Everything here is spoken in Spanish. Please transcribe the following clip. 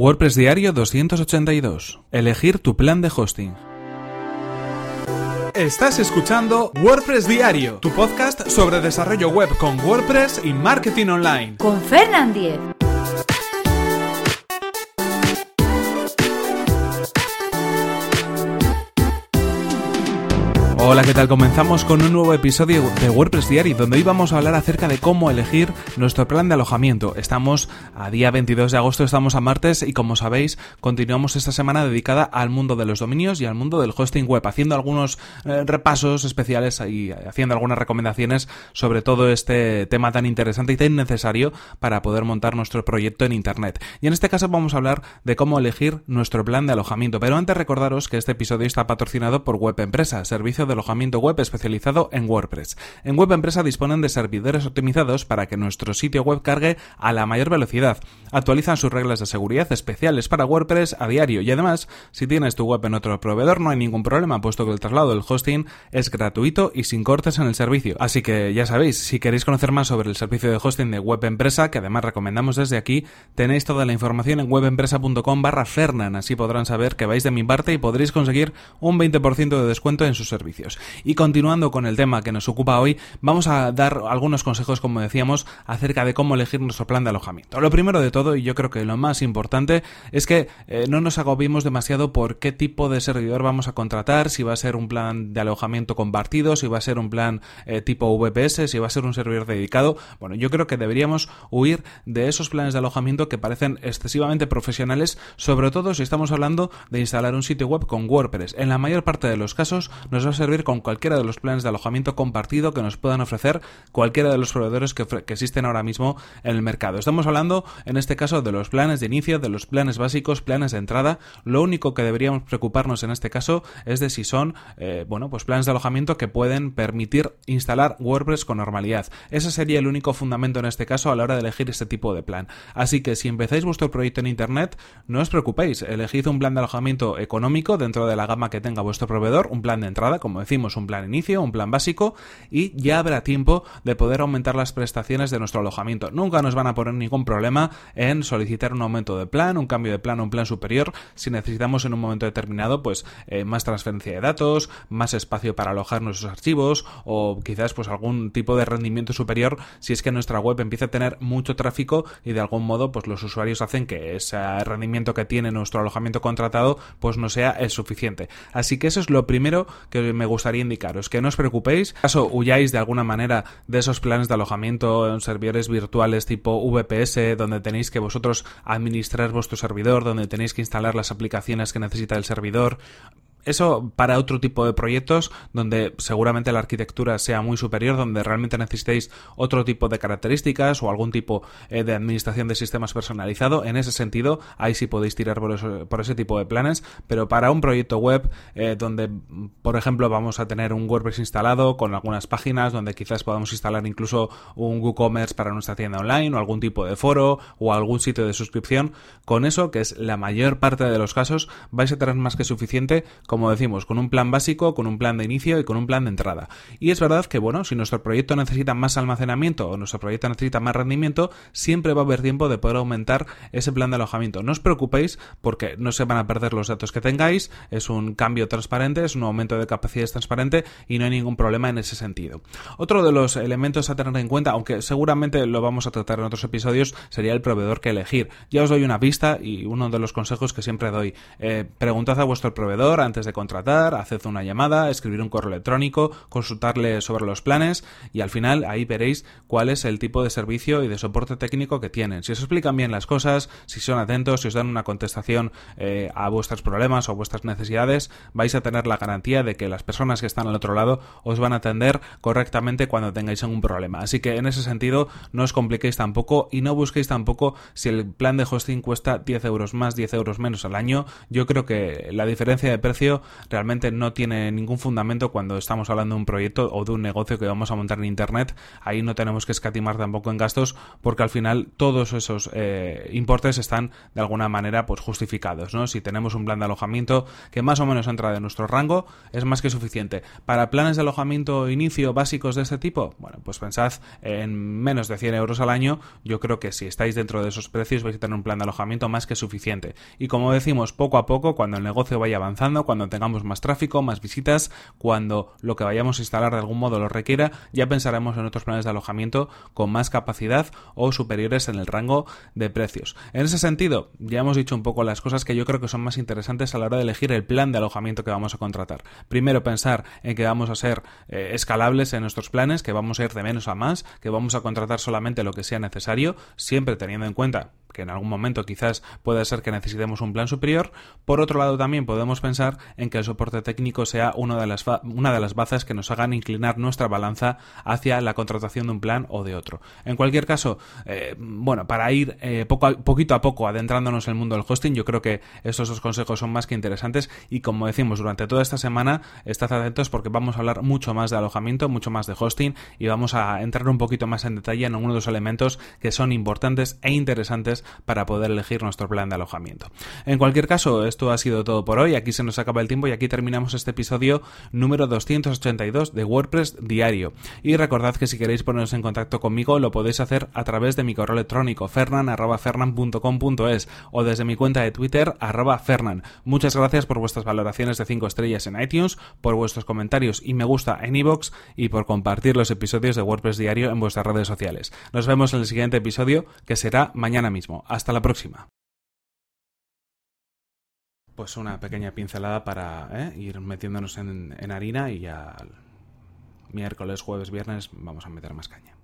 WordPress Diario 282. Elegir tu plan de hosting. Estás escuchando WordPress Diario, tu podcast sobre desarrollo web con WordPress y marketing online. Con Fernand Diez. Hola, ¿qué tal? Comenzamos con un nuevo episodio de WordPress Diary, donde hoy vamos a hablar acerca de cómo elegir nuestro plan de alojamiento. Estamos a día 22 de agosto, estamos a martes y como sabéis, continuamos esta semana dedicada al mundo de los dominios y al mundo del hosting web, haciendo algunos eh, repasos especiales y haciendo algunas recomendaciones sobre todo este tema tan interesante y tan necesario para poder montar nuestro proyecto en Internet. Y en este caso vamos a hablar de cómo elegir nuestro plan de alojamiento. Pero antes recordaros que este episodio está patrocinado por Web Empresa, servicio de alojamiento web especializado en WordPress. En Web Empresa disponen de servidores optimizados para que nuestro sitio web cargue a la mayor velocidad. Actualizan sus reglas de seguridad especiales para WordPress a diario y además, si tienes tu web en otro proveedor no hay ningún problema, puesto que el traslado del hosting es gratuito y sin cortes en el servicio. Así que ya sabéis, si queréis conocer más sobre el servicio de hosting de Web Empresa, que además recomendamos desde aquí, tenéis toda la información en webempresa.com barra Fernan, así podrán saber que vais de mi parte y podréis conseguir un 20% de descuento en sus servicios. Y continuando con el tema que nos ocupa hoy, vamos a dar algunos consejos, como decíamos, acerca de cómo elegir nuestro plan de alojamiento. Lo primero de todo, y yo creo que lo más importante, es que eh, no nos agobiemos demasiado por qué tipo de servidor vamos a contratar, si va a ser un plan de alojamiento compartido, si va a ser un plan eh, tipo VPS, si va a ser un servidor dedicado. Bueno, yo creo que deberíamos huir de esos planes de alojamiento que parecen excesivamente profesionales, sobre todo si estamos hablando de instalar un sitio web con WordPress. En la mayor parte de los casos nos va a servir con cualquiera de los planes de alojamiento compartido que nos puedan ofrecer cualquiera de los proveedores que, existen ahora mismo en el mercado. Estamos hablando, en este caso, de los planes de inicio, de los planes básicos, planes de entrada. Lo único que deberíamos preocuparnos en este caso es de si son, eh, bueno, pues planes de alojamiento que pueden permitir instalar WordPress con normalidad. Ese sería el único fundamento en este caso a la hora de elegir este tipo de plan. Así que si empezáis vuestro proyecto en Internet, no os preocupéis, elegid un plan de alojamiento económico dentro de la gama que tenga vuestro proveedor, un plan de entrada, como decimos, un plan inicio, un plan básico y ya habrá tiempo de poder aumentar las prestaciones de nuestro alojamiento. Nunca nos van a poner ningún problema en solicitar un aumento de plan, un cambio de plan un plan superior si necesitamos en un momento determinado pues eh, más transferencia de datos, más espacio para alojar nuestros archivos o quizás pues algún tipo de rendimiento superior si es que nuestra web empieza a tener mucho tráfico y de algún modo pues los usuarios hacen que ese rendimiento que tiene nuestro alojamiento contratado pues no sea el suficiente. Así que eso es lo primero que me gustaría indicaros, que no os preocupéis, caso huyáis de alguna manera de esos planes de alojamiento en servidores virtuales tipo VPS, donde tenéis que vosotros administrar vuestro servidor, donde tenéis que instalar las aplicaciones que necesita el servidor, eso para otro tipo de proyectos donde seguramente la arquitectura sea muy superior, donde realmente necesitéis otro tipo de características o algún tipo eh, de administración de sistemas personalizado. En ese sentido, ahí sí podéis tirar por, ese tipo de planes, pero para un proyecto web eh, donde, por ejemplo, vamos a tener un WordPress instalado con algunas páginas, donde quizás podamos instalar incluso un WooCommerce para nuestra tienda online o algún tipo de foro o algún sitio de suscripción, con eso, que es la mayor parte de los casos, vais a tener más que suficiente decimos, con un plan básico, con un plan de inicio y con un plan de entrada. Y es verdad que, bueno, si nuestro proyecto necesita más almacenamiento o nuestro proyecto necesita más rendimiento, siempre va a haber tiempo de poder aumentar ese plan de alojamiento. No os preocupéis porque no se van a perder los datos que tengáis, es un cambio transparente, es un aumento de capacidades transparente y no hay ningún problema en ese sentido. Otro de los elementos a tener en cuenta, aunque seguramente lo vamos a tratar en otros episodios, sería el proveedor que elegir. Ya os doy una pista y uno de los consejos que siempre doy. Eh, preguntad a vuestro proveedor antes de contratar, haced una llamada, escribir un correo electrónico, consultarle sobre los planes y al final ahí veréis cuál es el tipo de servicio y de soporte técnico que tienen. Si os explican bien las cosas, si son atentos, si os dan una contestación eh, a vuestros problemas o vuestras necesidades, vais a tener la garantía de que las personas que están al otro lado os van a atender correctamente cuando tengáis algún problema. Así que en ese sentido no os compliquéis tampoco y no busquéis tampoco si el plan de hosting cuesta 10 euros más, 10 euros menos al año. Yo creo que la diferencia de precio realmente no tiene ningún fundamento cuando estamos hablando de un proyecto o de un negocio que vamos a montar en Internet. Ahí no tenemos que escatimar tampoco en gastos porque al final todos esos eh, importes están de alguna manera pues justificados. ¿no? Si tenemos un plan de alojamiento que más o menos entra de nuestro rango, es más que suficiente. Para planes de alojamiento inicio básicos de este tipo, bueno, pues pensad en menos de 100 euros al año. Yo creo que si estáis dentro de esos precios vais a tener un plan de alojamiento más que suficiente. Y como decimos, poco a poco, cuando el negocio vaya avanzando, cuando tengamos más tráfico, más visitas, cuando lo que vayamos a instalar de algún modo lo requiera, ya pensaremos en otros planes de alojamiento con más capacidad o superiores en el rango de precios. En ese sentido, ya hemos dicho un poco las cosas que yo creo que son más interesantes a la hora de elegir el plan de alojamiento que vamos a contratar. Primero, pensar en que vamos a ser eh, escalables en nuestros planes, que vamos a ir de menos a más, que vamos a contratar solamente lo que sea necesario, siempre teniendo en cuenta que en algún momento quizás pueda ser que necesitemos un plan superior. Por otro lado, también podemos pensar en que el soporte técnico sea una de las, una de las bazas que nos hagan inclinar nuestra balanza hacia la contratación de un plan o de otro. En cualquier caso, eh, bueno, para ir eh, poco poquito a poco adentrándonos en el mundo del hosting, yo creo que estos dos consejos son más que interesantes y como decimos durante toda esta semana, estad atentos porque vamos a hablar mucho más de alojamiento, mucho más de hosting y vamos a entrar un poquito más en detalle en algunos de los elementos que son importantes e interesantes para poder elegir nuestro plan de alojamiento. En cualquier caso, esto ha sido todo por hoy. Aquí se nos acaba el tiempo y aquí terminamos este episodio número 282 de WordPress Diario. Y recordad que si queréis poneros en contacto conmigo lo podéis hacer a través de mi correo electrónico fernan.fernan.com.es o desde mi cuenta de Twitter arroba fernan. Muchas gracias por vuestras valoraciones de 5 estrellas en iTunes, por vuestros comentarios y me gusta en iVoox y por compartir los episodios de WordPress Diario en vuestras redes sociales. Nos vemos en el siguiente episodio que será mañana Hasta la próxima. Pues una pequeña pincelada para ¿eh? ir metiéndonos en, en harina y ya miércoles, jueves, viernes vamos a meter más caña.